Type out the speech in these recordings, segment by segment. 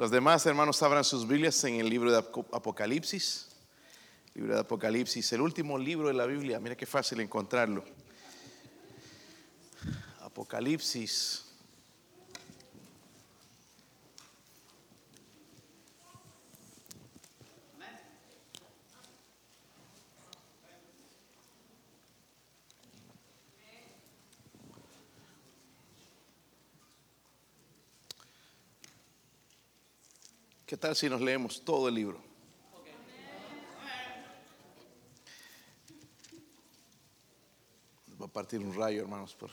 Los demás hermanos abran sus Biblias en el libro de Apocalipsis. Libro de Apocalipsis, el último libro de la Biblia. Mira qué fácil encontrarlo. Apocalipsis. ¿Qué tal si nos leemos todo el libro? Va a partir un rayo, hermanos, por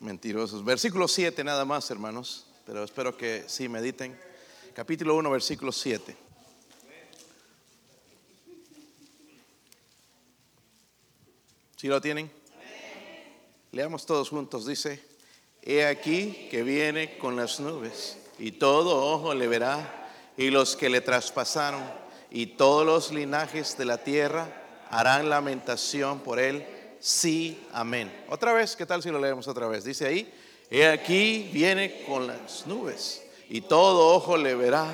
mentirosos. Versículo 7 nada más, hermanos, pero espero que sí mediten. Capítulo 1, versículo 7. ¿Sí lo tienen? Leamos todos juntos. Dice, he aquí que viene con las nubes y todo ojo le verá y los que le traspasaron y todos los linajes de la tierra harán lamentación por él. Sí, amén. Otra vez, ¿qué tal si lo leemos otra vez? Dice ahí, he aquí viene con las nubes y todo ojo le verá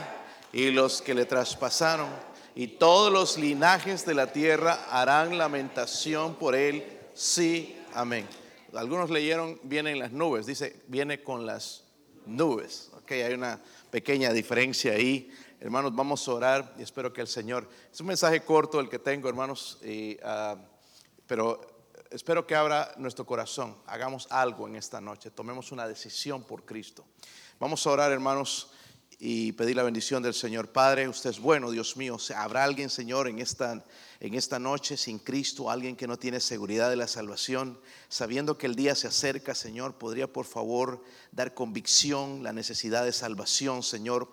y los que le traspasaron y todos los linajes de la tierra harán lamentación por él. Sí, amén. Algunos leyeron, viene en las nubes, dice, viene con las nubes. Ok, hay una pequeña diferencia ahí. Hermanos, vamos a orar y espero que el Señor, es un mensaje corto el que tengo, hermanos, ah, pero espero que abra nuestro corazón, hagamos algo en esta noche, tomemos una decisión por Cristo. Vamos a orar, hermanos, y pedir la bendición del Señor. Padre, usted es bueno, Dios mío. ¿Habrá alguien, Señor, en esta, en esta noche sin Cristo, alguien que no tiene seguridad de la salvación, sabiendo que el día se acerca, Señor? ¿Podría, por favor, dar convicción, la necesidad de salvación, Señor?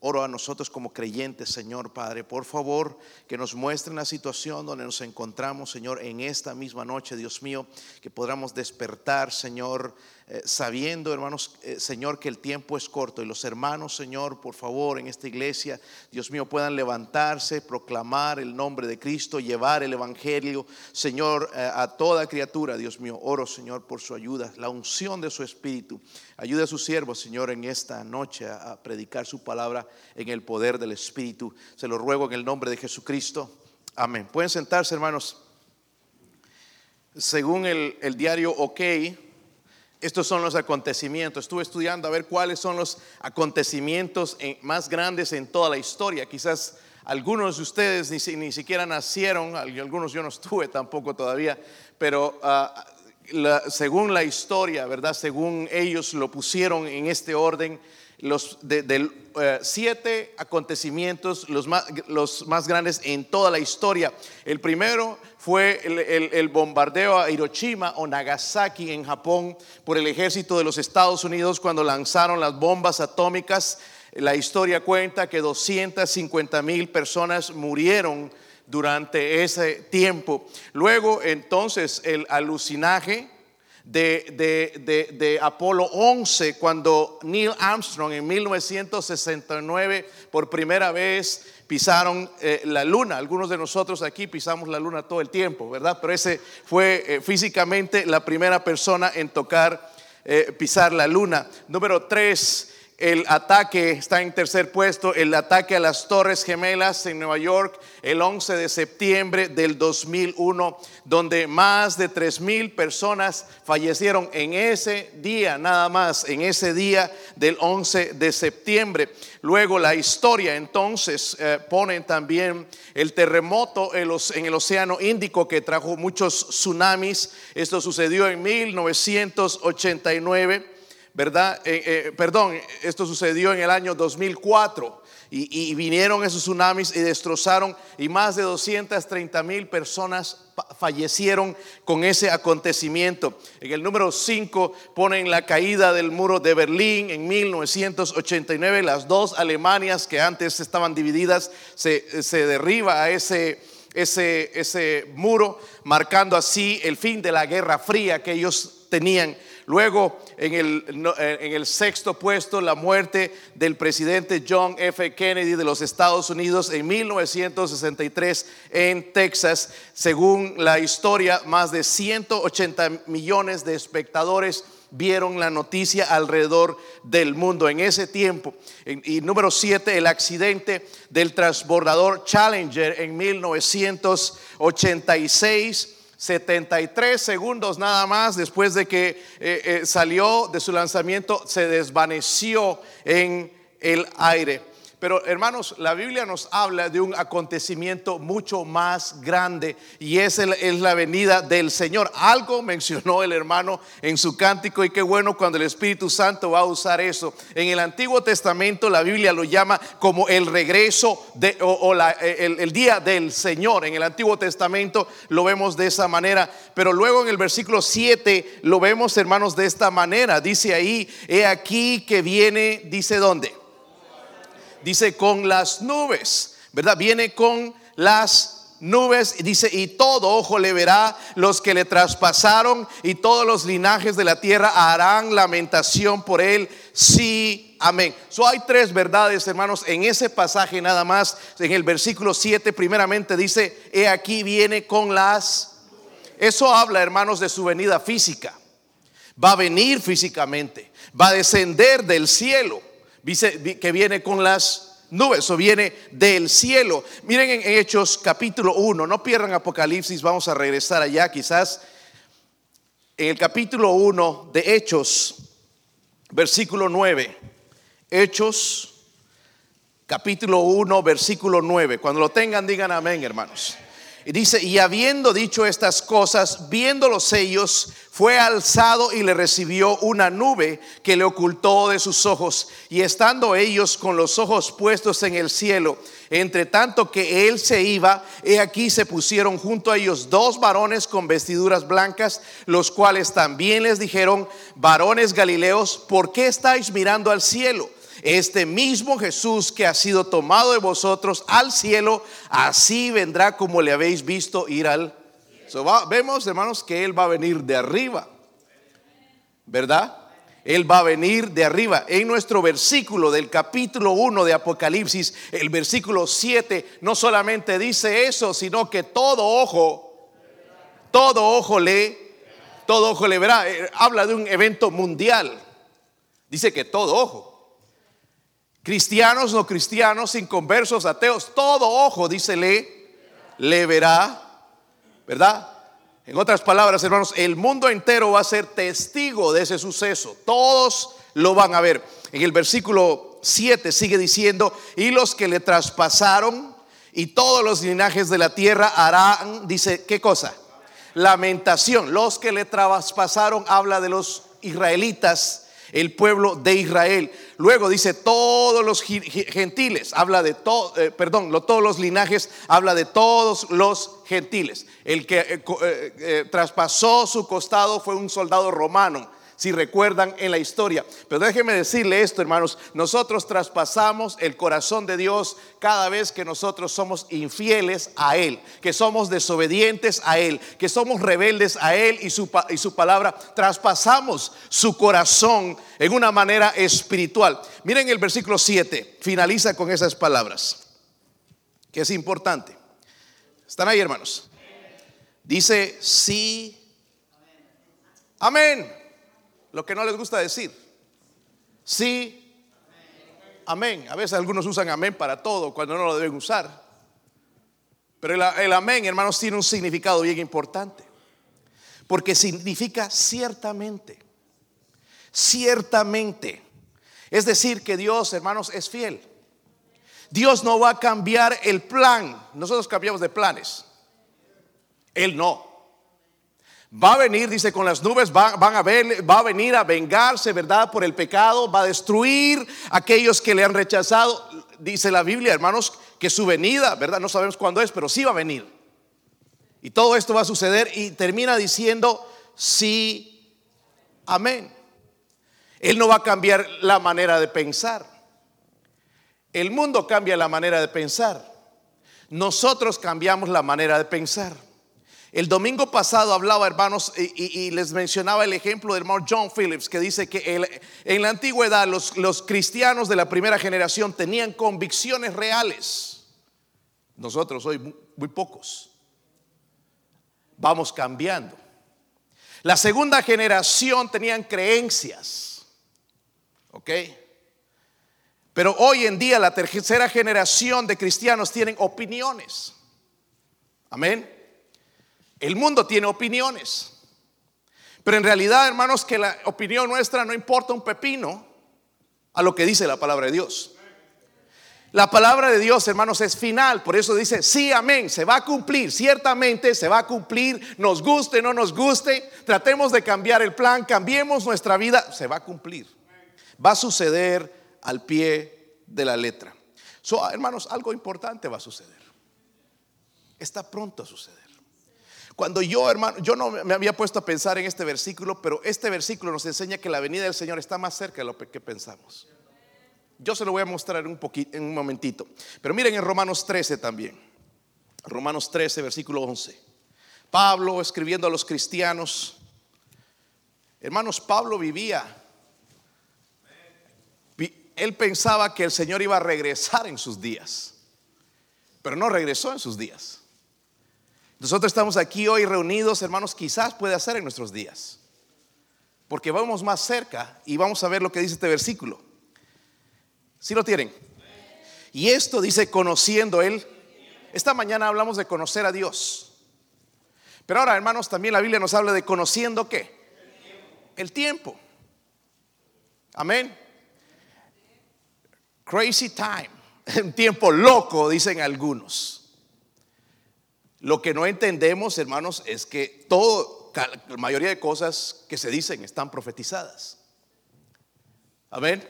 Oro a nosotros como creyentes, Señor Padre, por favor, que nos muestren la situación donde nos encontramos, Señor, en esta misma noche, Dios mío, que podamos despertar, Señor, eh, sabiendo, hermanos, eh, Señor, que el tiempo es corto y los hermanos, Señor, por favor, en esta iglesia, Dios mío, puedan levantarse, proclamar el nombre de Cristo, llevar el Evangelio, Señor, eh, a toda criatura, Dios mío. Oro, Señor, por su ayuda, la unción de su Espíritu. Ayuda a su siervo, Señor, en esta noche a, predicar su palabra en el poder del Espíritu. Se lo ruego en el nombre de Jesucristo. Amén. Pueden sentarse, hermanos. Según el, el diario OK, estos son los acontecimientos. Estuve estudiando a ver cuáles son los acontecimientos más grandes en toda la historia. Quizás algunos de ustedes ni, siquiera nacieron, algunos yo no estuve tampoco todavía, pero ah, según la historia, ¿verdad? Según ellos lo pusieron en este orden, los eh, siete acontecimientos, los más, grandes en toda la historia. El primero fue el, bombardeo a Hiroshima o Nagasaki en Japón por el ejército de los Estados Unidos cuando lanzaron las bombas atómicas. La historia cuenta que 250 mil personas murieron durante ese tiempo. Luego entonces el alucinaje de, de, Apolo 11, cuando Neil Armstrong en 1969 por primera vez pisaron eh, la luna. Algunos de nosotros aquí pisamos la luna todo el tiempo, ¿verdad? Pero ese fue eh, físicamente la primera persona en tocar, eh, pisar la luna. Número 3 el ataque está en tercer puesto, el ataque a las Torres Gemelas en Nueva York el 11 de septiembre del 2001, donde más de 3 mil personas fallecieron en ese día, nada más, en ese día del 11 de septiembre. Luego la historia entonces eh, ponen también el terremoto en, en el Océano Índico que trajo muchos tsunamis. Esto sucedió en 1989. ¿Verdad? Eh, eh, perdón, esto sucedió en el año 2004 y, vinieron esos tsunamis y destrozaron y más de 230 mil personas fallecieron con ese acontecimiento. En el número 5 ponen la caída del muro de Berlín en 1989, las dos Alemanias que antes estaban divididas se, se derriba a ese, ese, ese muro, marcando así el fin de la Guerra Fría que ellos tenían Luego, en el, eh, en el sexto puesto, la muerte del presidente John F. Kennedy de los Estados Unidos en 1963 en Texas. Según la historia, más de 180 millones de espectadores vieron la noticia alrededor del mundo en ese tiempo. Y, número siete, el accidente del transbordador Challenger en 1986. 73 segundos nada más después de que eh, eh, salió de su lanzamiento, se desvaneció en el aire. Pero hermanos, la Biblia nos habla de un acontecimiento mucho más grande y es, es, la venida del Señor. Algo mencionó el hermano en su cántico y qué bueno cuando el Espíritu Santo va a usar eso. En el Antiguo Testamento la Biblia lo llama como el regreso o, el, el día del Señor. En el Antiguo Testamento lo vemos de esa manera, pero luego en el versículo 7 lo vemos hermanos de esta manera. Dice ahí, he aquí que viene, dice dónde dice con las nubes, ¿verdad? Viene con las nubes dice, y todo ojo le verá los que le traspasaron y todos los linajes de la tierra harán lamentación por él. Sí, amén. So hay tres verdades, hermanos, en ese pasaje nada más, en el versículo 7, primeramente dice, he aquí viene con las... Eso habla, hermanos, de su venida física. Va a venir físicamente, va a descender del cielo dice que viene con las nubes, o viene del cielo. Miren en Hechos capítulo 1, no pierdan Apocalipsis, vamos a regresar allá quizás. En el capítulo 1 de Hechos, versículo 9. Hechos, capítulo 1, versículo 9. Cuando lo tengan, digan amén, hermanos. Y dice, y habiendo dicho estas cosas, viendo los sellos, fue alzado y le recibió una nube que le ocultó de sus ojos. Y estando ellos con los ojos puestos en el cielo, entre tanto que él se iba, he aquí se pusieron junto a ellos dos varones con vestiduras blancas, los cuales también les dijeron, varones galileos, ¿por qué estáis mirando al cielo? Este mismo Jesús que ha sido tomado de vosotros al cielo, así vendrá como le habéis visto ir al cielo. vemos, hermanos, que Él va a venir de arriba, ¿verdad? Él va a venir de arriba. En nuestro versículo del capítulo 1 de Apocalipsis, el versículo 7, no solamente dice eso, sino que todo ojo, todo ojo le, todo ojo le verá. Eh, habla de un evento mundial. Dice que todo ojo cristianos, no cristianos, inconversos, ateos, todo ojo, dice le, le verá, ¿verdad? En otras palabras, hermanos, el mundo entero va a ser testigo de ese suceso. Todos lo van a ver. En el versículo 7 sigue diciendo, y los que le traspasaron y todos los linajes de la tierra harán, dice, ¿qué cosa? Lamentación. Los que le traspasaron habla de los israelitas el pueblo de Israel. Luego dice todos los gentiles, habla de todo, eh, perdón, todos los linajes, habla de todos los gentiles. El que eh, eh, traspasó su costado fue un soldado romano si recuerdan en la historia. Pero déjenme decirle esto, hermanos, nosotros traspasamos el corazón de Dios cada vez que nosotros somos infieles a Él, que somos desobedientes a Él, que somos rebeldes a Él y su, y su palabra. Traspasamos su corazón en una manera espiritual. Miren el versículo 7, finaliza con esas palabras, que es importante. ¿Están ahí, hermanos? Dice, sí. Amén. Lo que no les gusta decir. Sí. Amén. A veces algunos usan amén para todo cuando no lo deben usar. Pero el, amén, hermanos, tiene un significado bien importante. Porque significa ciertamente. Ciertamente. Es decir, que Dios, hermanos, es fiel. Dios no va a cambiar el plan. Nosotros cambiamos de planes. Él no. Va a venir, dice, con las nubes, va, van a a venir a vengarse, ¿verdad? Por el pecado, va a destruir a aquellos que le han rechazado. Dice la Biblia, hermanos, que su venida, ¿verdad? No sabemos cuándo es, pero sí va a venir. Y todo esto va a suceder y termina diciendo, sí, amén. Él no va a cambiar la manera de pensar. El mundo cambia la manera de pensar. Nosotros cambiamos la manera de pensar. El domingo pasado hablaba, hermanos, y, les mencionaba el ejemplo del hermano John Phillips, que dice que en la antigüedad los, cristianos de la primera generación tenían convicciones reales. Nosotros hoy muy pocos. Vamos cambiando. La segunda generación tenían creencias. ¿Ok? Pero hoy en día la tercera generación de cristianos tienen opiniones. Amén. El mundo tiene opiniones. Pero en realidad, hermanos, que la opinión nuestra no importa un pepino a lo que dice la palabra de Dios. La palabra de Dios, hermanos, es final. Por eso dice, sí, amén, se va a cumplir. Ciertamente se va a cumplir, nos guste, no nos guste. Tratemos de cambiar el plan, cambiemos nuestra vida, se va a cumplir. Va a suceder al pie de la letra. So, hermanos, algo importante va a suceder. Está pronto a suceder. Cuando yo, hermano, yo no me había puesto a pensar en este versículo, pero este versículo nos enseña que la venida del Señor está más cerca de lo que pensamos. Yo se lo voy a mostrar un, poquito, en un momentito. Pero miren en Romanos 13 también. Romanos 13, versículo 11. Pablo escribiendo a los cristianos. Hermanos, Pablo vivía. Él pensaba que el Señor iba a regresar en sus días. Pero no regresó en sus días. Nosotros estamos aquí hoy reunidos, hermanos, quizás puede ser en nuestros días. Porque vamos más cerca y vamos a ver lo que dice este versículo. Si lo tienen? Y esto dice conociendo Él. Esta mañana hablamos de conocer a Dios. Pero ahora, hermanos, también la Biblia nos habla de conociendo qué? El tiempo. Amén. Crazy time. Un tiempo loco, dicen algunos. Lo que no entendemos, hermanos, es que todo, la mayoría de cosas que se dicen están profetizadas. Amén.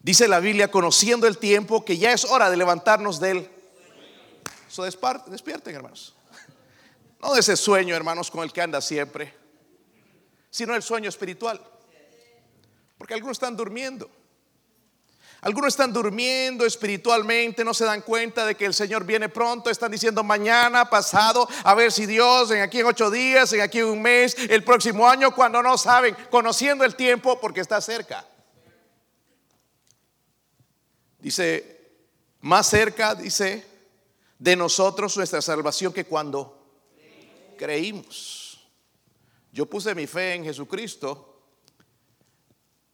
Dice la Biblia, conociendo el tiempo, que ya es hora de levantarnos de él. So, despierten, hermanos. No de ese sueño, hermanos, con el que anda siempre, sino el sueño espiritual. Porque algunos están durmiendo. Algunos están durmiendo espiritualmente, no se dan cuenta de que el Señor viene pronto, están diciendo mañana, pasado, a ver si Dios, en aquí en ocho días, en aquí en un mes, el próximo año, cuando no saben, conociendo el tiempo porque está cerca. Dice, más cerca, dice, de nosotros nuestra salvación que cuando creímos. Yo puse mi fe en Jesucristo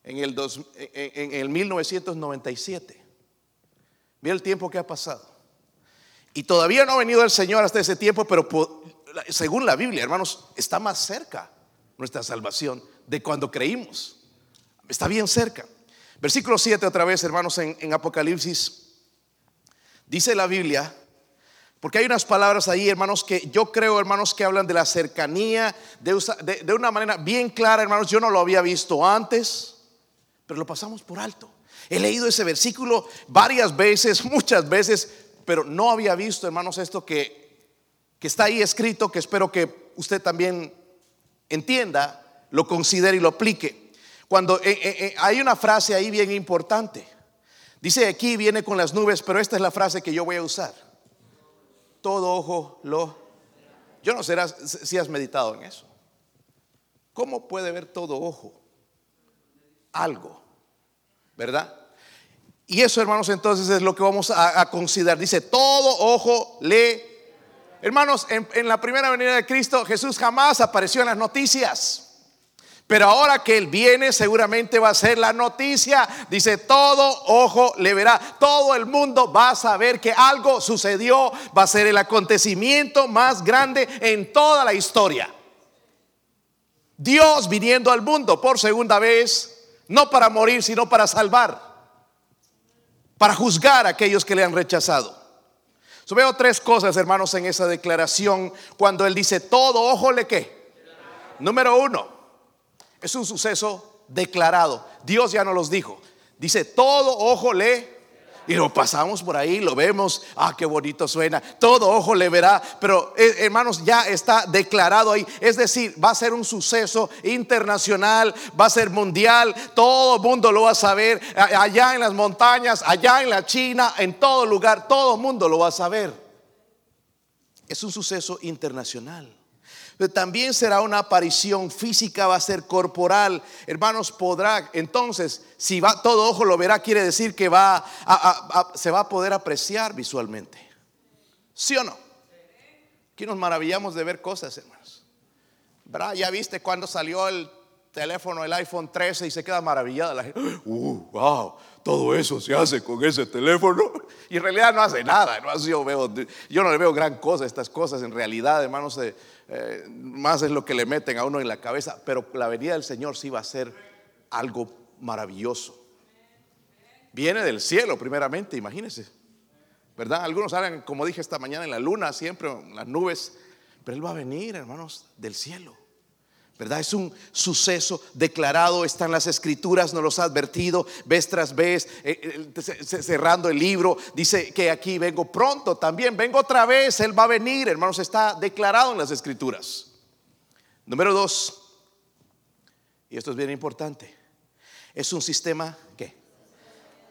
en el, en, el 1997. Mira el tiempo que ha pasado. Y todavía no ha venido el Señor hasta ese tiempo, pero según la Biblia, hermanos, está más cerca nuestra salvación de cuando creímos. Está bien cerca. Versículo 7 otra vez, hermanos, en, Apocalipsis. Dice la Biblia, porque hay unas palabras ahí, hermanos, que yo creo, hermanos, que hablan de la cercanía, de, una manera bien clara, hermanos. Yo no lo había visto antes, pero lo pasamos por alto. He leído ese versículo varias veces, muchas veces, pero no había visto, hermanos, esto que, que está ahí escrito, que espero que usted también entienda, lo considere y lo aplique. Cuando eh, eh, eh, hay una frase ahí bien importante. Dice aquí viene con las nubes, pero esta es la frase que yo voy a usar. Todo ojo lo... Yo no sé si has meditado en eso. ¿Cómo puede ver todo ojo? Algo, ¿verdad? Y eso, hermanos, entonces es lo que vamos a, considerar. Dice, todo ojo le... Hermanos, en la primera venida de Cristo, Jesús jamás apareció en las noticias. Pero ahora que Él viene, seguramente va a ser la noticia. Dice, todo ojo le verá. Todo el mundo va a saber que algo sucedió. Va a ser el acontecimiento más grande en toda la historia. Dios viniendo al mundo por segunda vez, no para morir, sino para salvar. Para juzgar a aquellos que le han rechazado. Yo veo tres cosas, hermanos, en esa declaración. Cuando Él dice, todo ojo le que. Número uno es un suceso declarado. Dios ya no los dijo. Dice, todo ojo le... Y lo pasamos por ahí, lo vemos, ah, qué bonito suena, todo ojo le verá, pero eh, hermanos, ya está declarado ahí, es decir, va a ser un suceso internacional, va a ser mundial, todo el mundo lo va a saber, allá en las montañas, allá en la China, en todo lugar, todo el mundo lo va a saber. Es un suceso internacional también será una aparición física, va a ser corporal. Hermanos, podrá, entonces, si va todo ojo lo verá, quiere decir que va se va a poder apreciar visualmente. ¿Sí o no? Aquí nos maravillamos de ver cosas, hermanos. ¿Verdad? Ya viste cuando salió el teléfono, el iPhone 13 y se queda maravillada la gente. Uh, wow, todo eso se hace con ese teléfono. Y en realidad no hace nada. ¿no? Yo, veo, yo no le veo gran cosa a estas cosas. En realidad, hermanos, eh, más es lo que le meten a uno en la cabeza. Pero la venida del Señor sí va a ser algo maravilloso. Viene del cielo, primeramente, imagínense. ¿Verdad? Algunos salen, como dije esta mañana, en la luna, siempre en las nubes. Pero Él va a venir, hermanos, del cielo. ¿Verdad? Es un suceso declarado, están las escrituras, nos los ha advertido, vez tras vez, eh, eh, cerrando el libro, dice que aquí vengo pronto, también vengo otra vez, Él va a venir, hermanos, está declarado en las escrituras. Número dos, y esto es bien importante, es un sistema que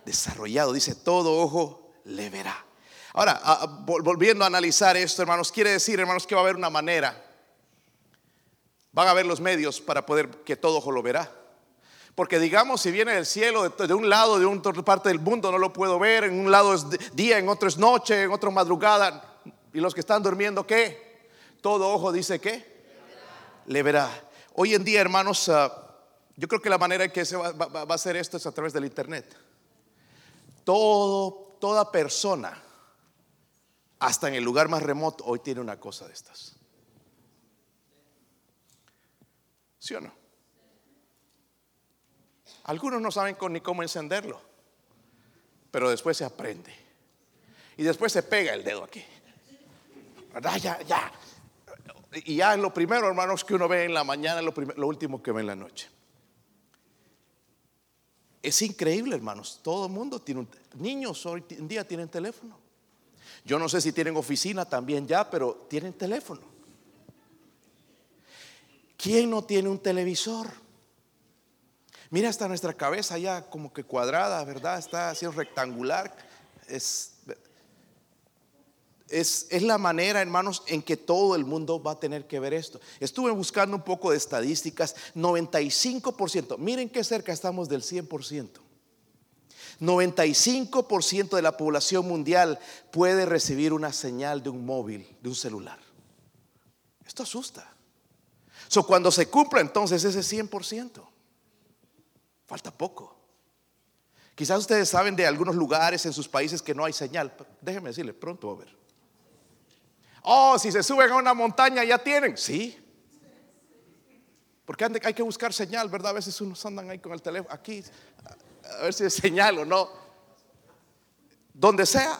desarrollado, dice, todo ojo le verá. Ahora, volviendo a analizar esto, hermanos, quiere decir, hermanos, que va a haber una manera Van a ver los medios para poder que todo ojo lo verá. Porque digamos, si viene del cielo, de, un lado, de otra parte del mundo, no lo puedo ver. En un lado es día, en otro es noche, en otro madrugada. Y los que están durmiendo, ¿qué? Todo ojo dice ¿qué? Le verá. Hoy en día, hermanos, ah, yo creo que la manera en que se va, va, a hacer esto es a través del Internet. Todo, toda persona, hasta en el lugar más remoto, hoy tiene una cosa de estas. ¿Sí o no? Algunos no saben ni cómo encenderlo, pero después se aprende. Y después se pega el dedo aquí. Ya, ya. Y ya es lo primero, hermanos, que uno ve en la mañana, lo, lo último que ve en la noche. Es increíble, hermanos. Todo el mundo tiene un... Niños hoy en día tienen teléfono. Yo no sé si tienen oficina también ya, pero tienen teléfono. ¿Quién no tiene un televisor? Mira hasta nuestra cabeza ya como que cuadrada, ¿verdad? Está así rectangular. Es, es, es, la manera, hermanos, en que todo el mundo va a tener que ver esto. Estuve buscando un poco de estadísticas. 95%, miren qué cerca estamos del 100%. 95% de la población mundial puede recibir una señal de un móvil, de un celular. Esto asusta. So, cuando se cumpla entonces ese 100%, falta poco. Quizás ustedes saben de algunos lugares en sus países que no hay señal. Déjenme decirles, pronto va a haber. Oh, si se suben a una montaña ya tienen. Sí. Porque hay que buscar señal, ¿verdad? A veces unos andan ahí con el teléfono, aquí, a ver si es señal o no. Donde sea.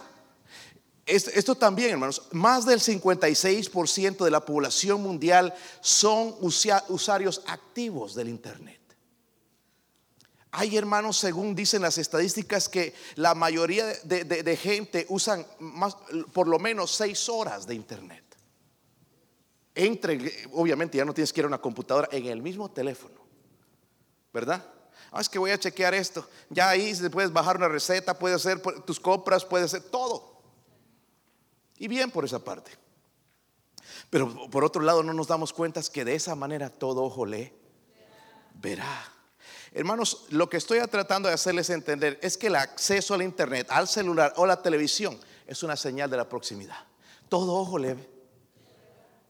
Esto también, hermanos, más del 56% de la población mundial son usuarios activos del Internet. Hay hermanos, según dicen las estadísticas, que la mayoría de, gente usan más, por lo menos seis horas de Internet. Entre, obviamente ya no tienes que ir a una computadora en el mismo teléfono, ¿verdad? Ah, es que voy a chequear esto. Ya ahí puedes bajar una receta, puedes hacer tus compras, puedes hacer todo. Y bien por esa parte. Pero por otro lado no nos damos cuenta que de esa manera todo ojo le verá. Hermanos, lo que estoy tratando de hacerles entender es que el acceso al internet, al celular o la televisión es una señal de la proximidad. Todo ojo le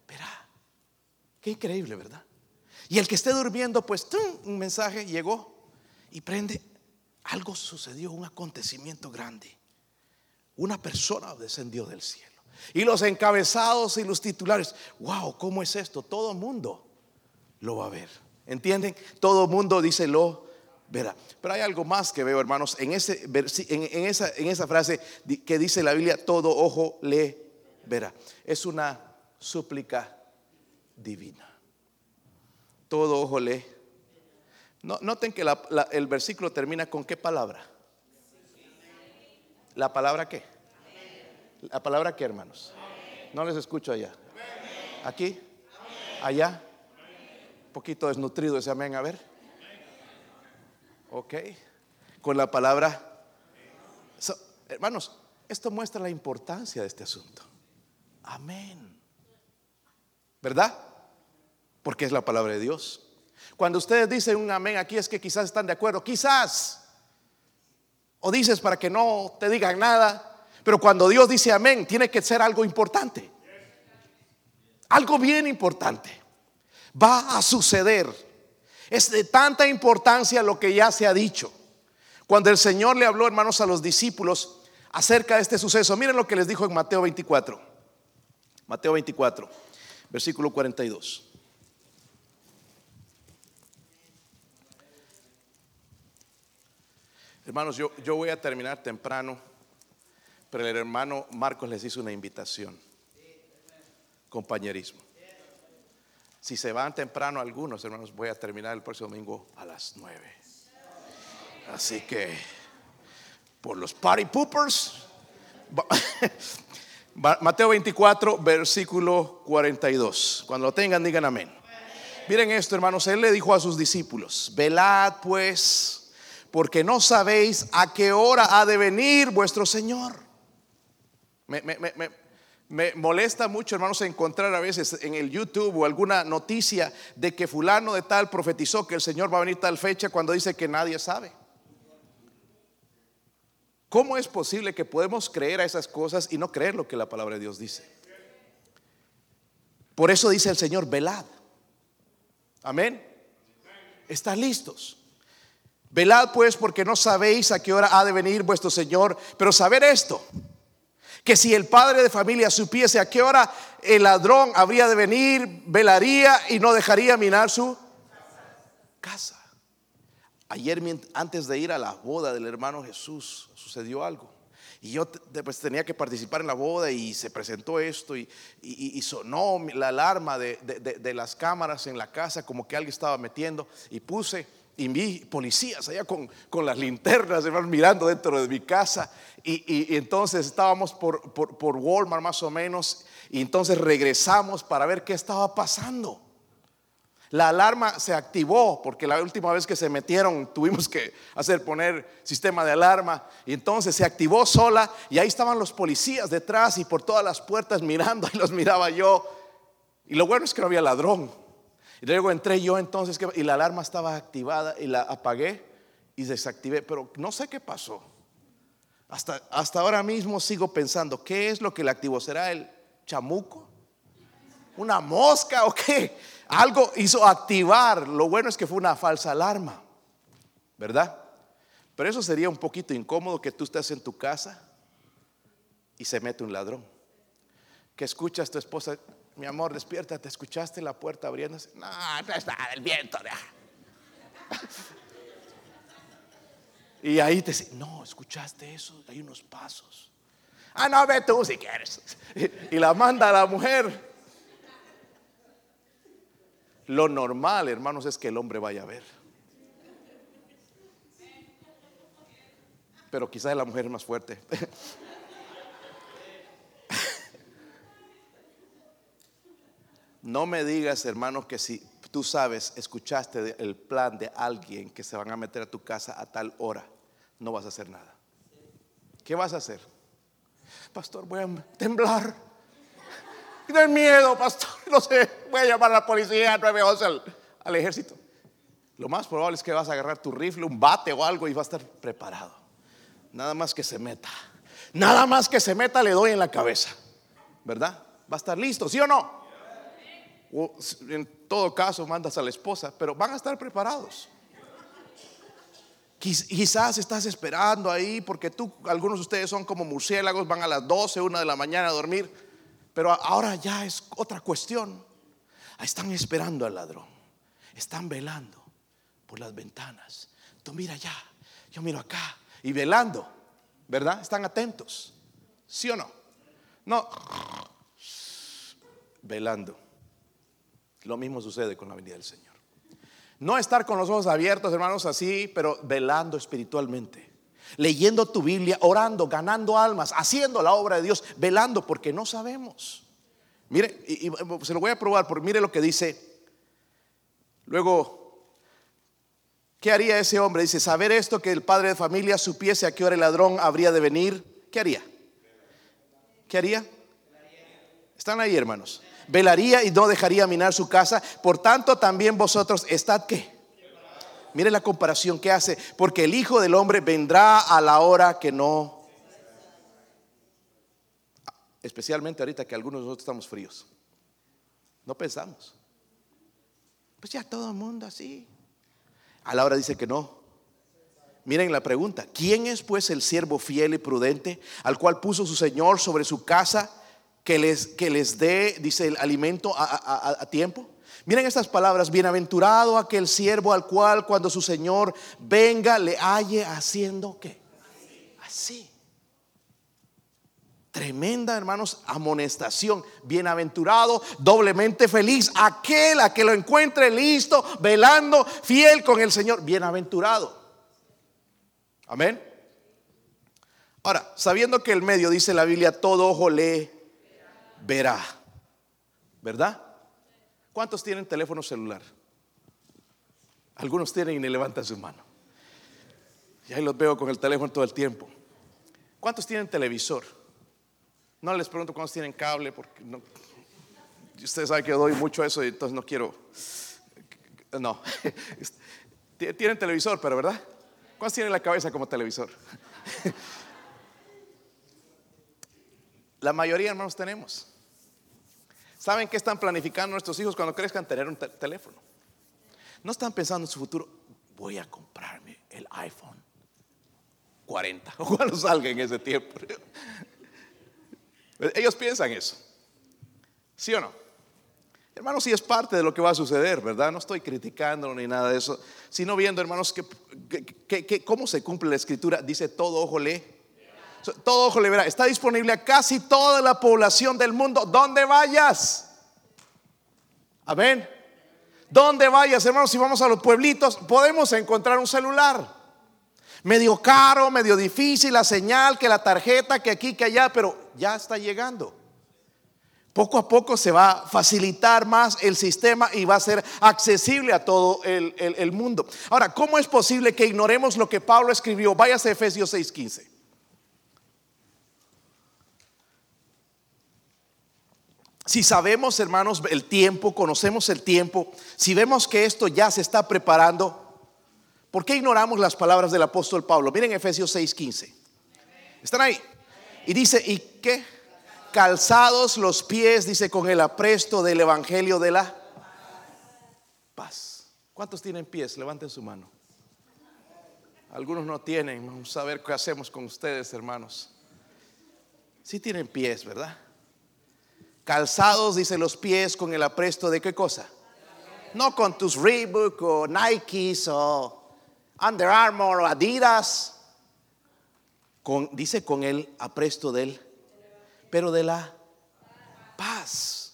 verá. Qué increíble, ¿verdad? Y el que esté durmiendo, pues un mensaje llegó y prende. Algo sucedió, un acontecimiento grande. Una persona descendió del cielo. Y los encabezados y los titulares, wow, ¿cómo es esto? Todo mundo lo va a ver. ¿Entienden? Todo mundo dice lo verá. Pero hay algo más que veo, hermanos, en, ese, en, esa, en esa frase que dice la Biblia, todo ojo le verá. Es una súplica divina. Todo ojo le. No, noten que el versículo termina con qué palabra. ¿La palabra qué? ¿La palabra qué, hermanos? No les escucho allá. ¿Aquí? ¿Allá? Un poquito desnutrido ese amén, a ver. Ok. Con la palabra. hermanos, esto muestra la importancia de este asunto. Amén. ¿Verdad? Porque es la palabra de Dios. Cuando ustedes dicen un amén aquí es que quizás están de acuerdo. Quizás. O dices para que no te digan nada. Pero cuando Dios dice amén, tiene que ser algo importante. Algo bien importante. Va a suceder. Es de tanta importancia lo que ya se ha dicho. Cuando el Señor le habló, hermanos, a los discípulos acerca de este suceso, miren lo que les dijo en Mateo 24. Mateo 24, versículo 42. Hermanos, yo, yo voy a terminar temprano, pero el hermano Marcos les hizo una invitación. Compañerismo. Si se van temprano algunos, hermanos, voy a terminar el próximo domingo a las nueve. Así que, por los party poopers, Mateo 24, versículo 42. Cuando lo tengan, digan amén. Miren esto, hermanos. Él le dijo a sus discípulos: Velad, pues porque no sabéis a qué hora ha de venir vuestro Señor. Me, molesta mucho, hermanos, encontrar a veces en el YouTube o alguna noticia de que fulano de tal profetizó que el Señor va a venir tal fecha cuando dice que nadie sabe. ¿Cómo es posible que podemos creer a esas cosas y no creer lo que la palabra de Dios dice? Por eso dice el Señor, velad. Amén. ¿Están listos? Velad pues porque no sabéis a qué hora ha de venir vuestro Señor, pero saber esto, que si el padre de familia supiese a qué hora el ladrón habría de venir, velaría y no dejaría minar su casa. Ayer antes de ir a la boda del hermano Jesús sucedió algo. Y yo pues, tenía que participar en la boda y se presentó esto y, sonó la alarma de, de, las cámaras en la casa como que alguien estaba metiendo y puse y vi policías allá con, las linternas, mirando dentro de mi casa. Y, entonces estábamos por, por, Walmart más o menos. Y entonces regresamos para ver qué estaba pasando. La alarma se activó porque la última vez que se metieron tuvimos que hacer poner sistema de alarma y entonces se activó sola y ahí estaban los policías detrás y por todas las puertas mirando y los miraba yo. Y lo bueno es que no había ladrón. Y luego entré yo entonces y la alarma estaba activada y la apagué y desactivé, pero no sé qué pasó. Hasta, hasta ahora mismo sigo pensando, ¿qué es lo que la activó? ¿Será el chamuco? ¿Una mosca o qué? Algo hizo activar. Lo bueno es que fue una falsa alarma, ¿verdad? Pero eso sería un poquito incómodo que tú estés en tu casa y se mete un ladrón. Que escuchas tu esposa, mi amor, despierta, ¿te escuchaste la puerta abriéndose? No, no es nada, el viento. Y ahí te dice, no, ¿escuchaste eso? Hay unos pasos. Ah, no, ve tú si quieres. Y la manda a la mujer. Lo normal, hermanos, es que el hombre vaya a ver. Pero quizás la mujer es más fuerte. No me digas, hermanos, que si tú sabes, escuchaste el plan de alguien que se van a meter a tu casa a tal hora, no vas a hacer nada. ¿Qué vas a hacer? Pastor, voy a temblar. Tienes miedo, pastor. No sé, voy a llamar a la policía 911 al, al ejército. Lo más probable es que vas a agarrar tu rifle, un bate o algo y vas a estar preparado. Nada más que se meta. Nada más que se meta le doy en la cabeza. ¿Verdad? Va a estar listo, ¿sí o no? En todo caso mandas a la esposa, pero van a estar preparados. Quizás estás esperando ahí porque tú, algunos de ustedes son como murciélagos, van a las 12, una de la mañana a dormir, pero ahora ya es otra cuestión. Están esperando al ladrón, están velando por las ventanas. Tú mira allá, yo miro acá y velando, ¿verdad? Están atentos, ¿sí o no? No, velando. Lo mismo sucede con la venida del Señor. No estar con los ojos abiertos, hermanos, así, pero velando espiritualmente. Leyendo tu Biblia, orando, ganando almas, haciendo la obra de Dios, velando, porque no sabemos. Mire, y, se lo voy a probar, porque mire lo que dice. Luego, ¿qué haría ese hombre? Dice, saber esto, que el padre de familia supiese a qué hora el ladrón habría de venir. ¿Qué haría? ¿Qué haría? Están ahí, hermanos velaría y no dejaría minar su casa. Por tanto, también vosotros estad qué. Mire la comparación que hace, porque el Hijo del Hombre vendrá a la hora que no. Especialmente ahorita que algunos de nosotros estamos fríos. No pensamos. Pues ya todo el mundo así. A la hora dice que no. Miren la pregunta, ¿quién es pues el siervo fiel y prudente al cual puso su Señor sobre su casa que les, que les dé, dice, el alimento a, tiempo? Miren estas palabras, bienaventurado aquel siervo al cual cuando su Señor venga le halle haciendo qué? Así. Tremenda, hermanos, amonestación. Bienaventurado, doblemente feliz. Aquel a que lo encuentre listo, velando, fiel con el Señor. Bienaventurado. Amén. Ahora, sabiendo que el medio dice la Biblia, todo ojo le verá. ¿Verdad? ¿Cuántos tienen teléfono celular? Algunos tienen y le levantan su mano. Y ahí los veo con el teléfono todo el tiempo. ¿Cuántos tienen televisor? No les pregunto cuántos tienen cable, porque no, ustedes saben que doy mucho eso y entonces no quiero. No, tienen televisor, pero ¿verdad? ¿Cuántos tienen la cabeza como televisor? La mayoría, hermanos, tenemos. ¿Saben qué están planificando nuestros hijos cuando crezcan tener un teléfono? No están pensando en su futuro. Voy a comprarme el iPhone 40 o cuando salga en ese tiempo. Ellos piensan eso. ¿Sí o no? Hermanos, sí es parte de lo que va a suceder, ¿verdad? No estoy criticando ni nada de eso, sino viendo, hermanos, que, cómo se cumple la escritura. Dice, todo ojo lee. Todo ojo le verá. Está disponible a casi toda la población del mundo. Donde vayas. Amén. Donde vayas, hermanos, si vamos a los pueblitos, podemos encontrar un celular. Medio caro, medio difícil, la señal, que la tarjeta, que aquí, que allá, pero ya está llegando. Poco a poco se va a facilitar más el sistema y va a ser accesible a todo el, mundo. Ahora, ¿cómo es posible que ignoremos lo que Pablo escribió? Váyase a Efesios 6:15. Si sabemos, hermanos, el tiempo, conocemos el tiempo, si vemos que esto ya se está preparando, ¿Por qué ignoramos las palabras del apóstol Pablo? Miren Efesios 6:15. ¿Están ahí? Y dice, ¿y qué? Calzados los pies, dice, con el apresto del Evangelio de la paz. ¿Cuántos tienen pies? Levanten su mano. Algunos no tienen. Vamos a ver qué hacemos con ustedes, hermanos. Sí tienen pies, ¿verdad? Calzados, dice, los pies con el apresto de qué cosa? No con tus Reebok o Nikes o Under Armour o Adidas. Dice con el apresto del, pero de la paz.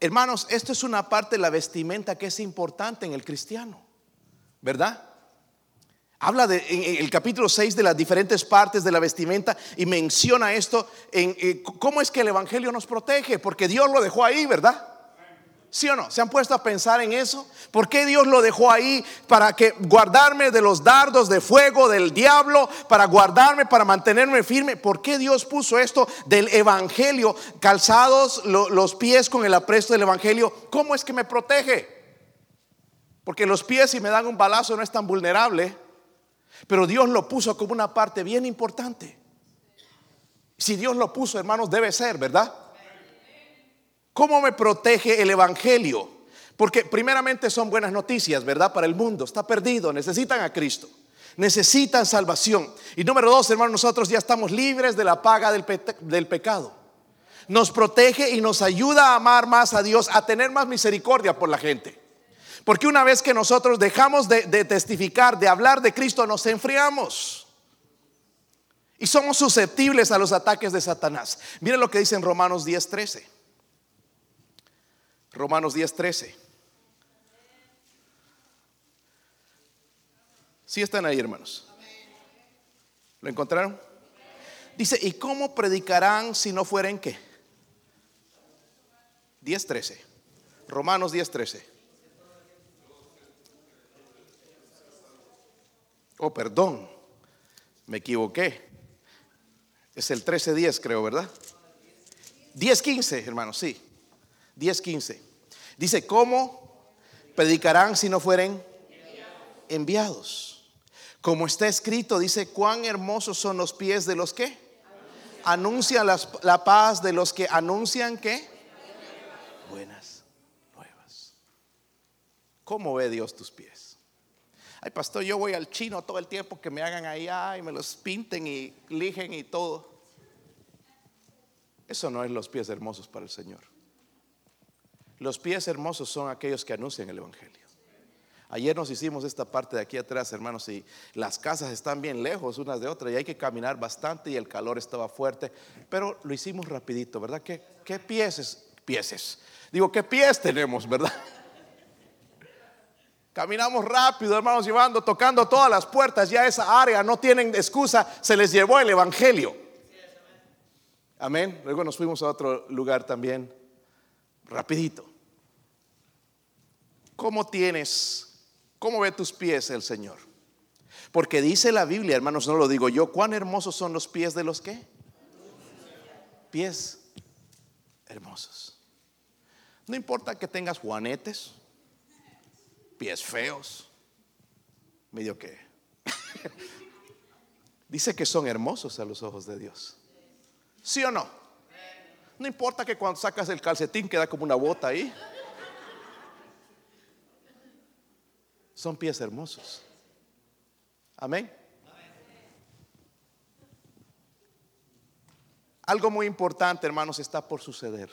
Hermanos, esto es una parte de la vestimenta que es importante en el cristiano, ¿verdad? Habla en el capítulo 6 de las diferentes partes de la vestimenta y menciona esto en eh, cómo es que el Evangelio nos protege, porque Dios lo dejó ahí, ¿verdad? ¿Sí o no? ¿Se han puesto a pensar en eso? ¿Por qué Dios lo dejó ahí para que guardarme de los dardos de fuego del diablo, para guardarme, para mantenerme firme? ¿Por qué Dios puso esto del evangelio calzados los pies con el apresto del evangelio? ¿Cómo es que me protege? Porque los pies si me dan un balazo no es tan vulnerable, pero Dios lo puso como una parte bien importante. Si Dios lo puso, hermanos, debe ser, ¿verdad? ¿Cómo me protege el Evangelio? Porque primeramente son buenas noticias, ¿verdad? Para el mundo. Está perdido, necesitan a Cristo. Necesitan salvación. Y número dos, hermanos, nosotros ya estamos libres de la paga del, pecado. Nos protege y nos ayuda a amar más a Dios, a tener más misericordia por la gente. Porque una vez que nosotros dejamos de, testificar, de hablar de Cristo, nos enfriamos. Y somos susceptibles a los ataques de Satanás. Miren lo que dice en Romanos 10:13. Romanos 10:13. Si están ahí, hermanos? ¿Lo encontraron? Dice, ¿y cómo predicarán si no fueren qué? 10:13. Romanos 10:13. Oh, perdón, me equivoqué. Es el 13:10, creo, ¿verdad? 10:15, hermanos, sí. 10:15. Dice, ¿cómo predicarán si no fueren enviados? Como está escrito, dice, cuán hermosos son los pies de los que anuncian la paz, de los que anuncian que buenas nuevas. ¿Cómo ve Dios tus pies? Ay, pastor, yo voy al chino todo el tiempo que me hagan allá y me los pinten y lijen y todo. Eso no es los pies hermosos para el Señor. Los pies hermosos son aquellos que anuncian el Evangelio. Ayer nos hicimos esta parte de aquí atrás, hermanos, y las casas están bien lejos unas de otras y hay que caminar bastante y el calor estaba fuerte, pero lo hicimos rapidito, ¿verdad? ¿Qué, qué pies? Pieses. Digo, ¿qué pies tenemos, verdad? Caminamos rápido, hermanos, llevando, tocando todas las puertas. Ya esa área no tienen excusa, se les llevó el Evangelio. Amén. Luego nos fuimos a otro lugar también, rapidito. ¿Cómo tienes, cómo ve tus pies el Señor? Porque dice la Biblia, hermanos, no lo digo yo, cuán hermosos son los pies de los que? Pies hermosos. No importa que tengas juanetes, pies feos, medio que. dice que son hermosos a los ojos de Dios. ¿Sí o no? No importa que cuando sacas el calcetín queda como una bota ahí. Son pies hermosos. Amén. Algo muy importante, hermanos, está por suceder.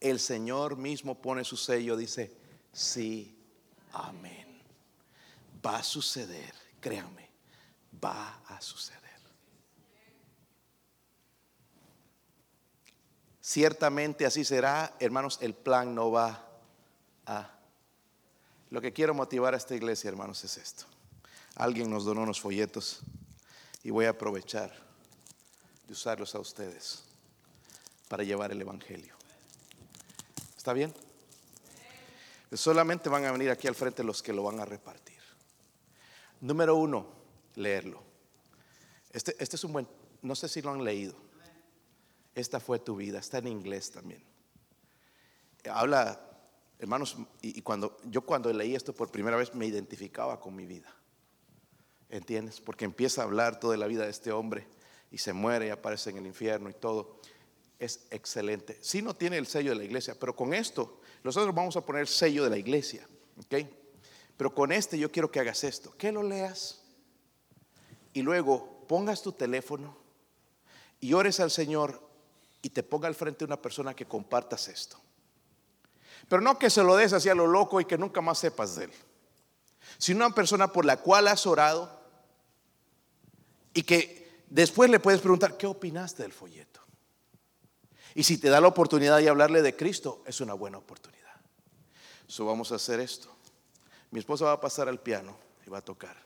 El Señor mismo pone su sello, dice, sí, amén. Va a suceder, créanme, va a suceder. Ciertamente así será, hermanos, el plan no va a... Lo que quiero motivar a esta iglesia, hermanos, es esto. Alguien nos donó unos folletos y voy a aprovechar de usarlos a ustedes para llevar el Evangelio. ¿Está bien? Solamente van a venir aquí al frente los que lo van a repartir. Número uno, leerlo. Este, este es un buen, no sé si lo han leído esta fue tu vida, está en inglés también. Habla, hermanos, y, cuando yo cuando leí esto por primera vez me identificaba con mi vida. ¿Entiendes? Porque empieza a hablar toda la vida de este hombre y se muere y aparece en el infierno y todo. Es excelente. Si no tiene el sello de la iglesia, pero con esto nosotros vamos a poner el sello de la iglesia, ¿ok? Pero con este yo quiero que hagas esto, que lo leas y luego pongas tu teléfono y ores al Señor y te ponga al frente una persona que compartas esto. Pero no que se lo des así a lo loco y que nunca más sepas de él, sino una persona por la cual has orado y que después le puedes preguntar, ¿qué opinaste del folleto? Y si te da la oportunidad de hablarle de Cristo, es una buena oportunidad. So vamos a hacer esto. Mi esposa va a pasar al piano y va a tocar.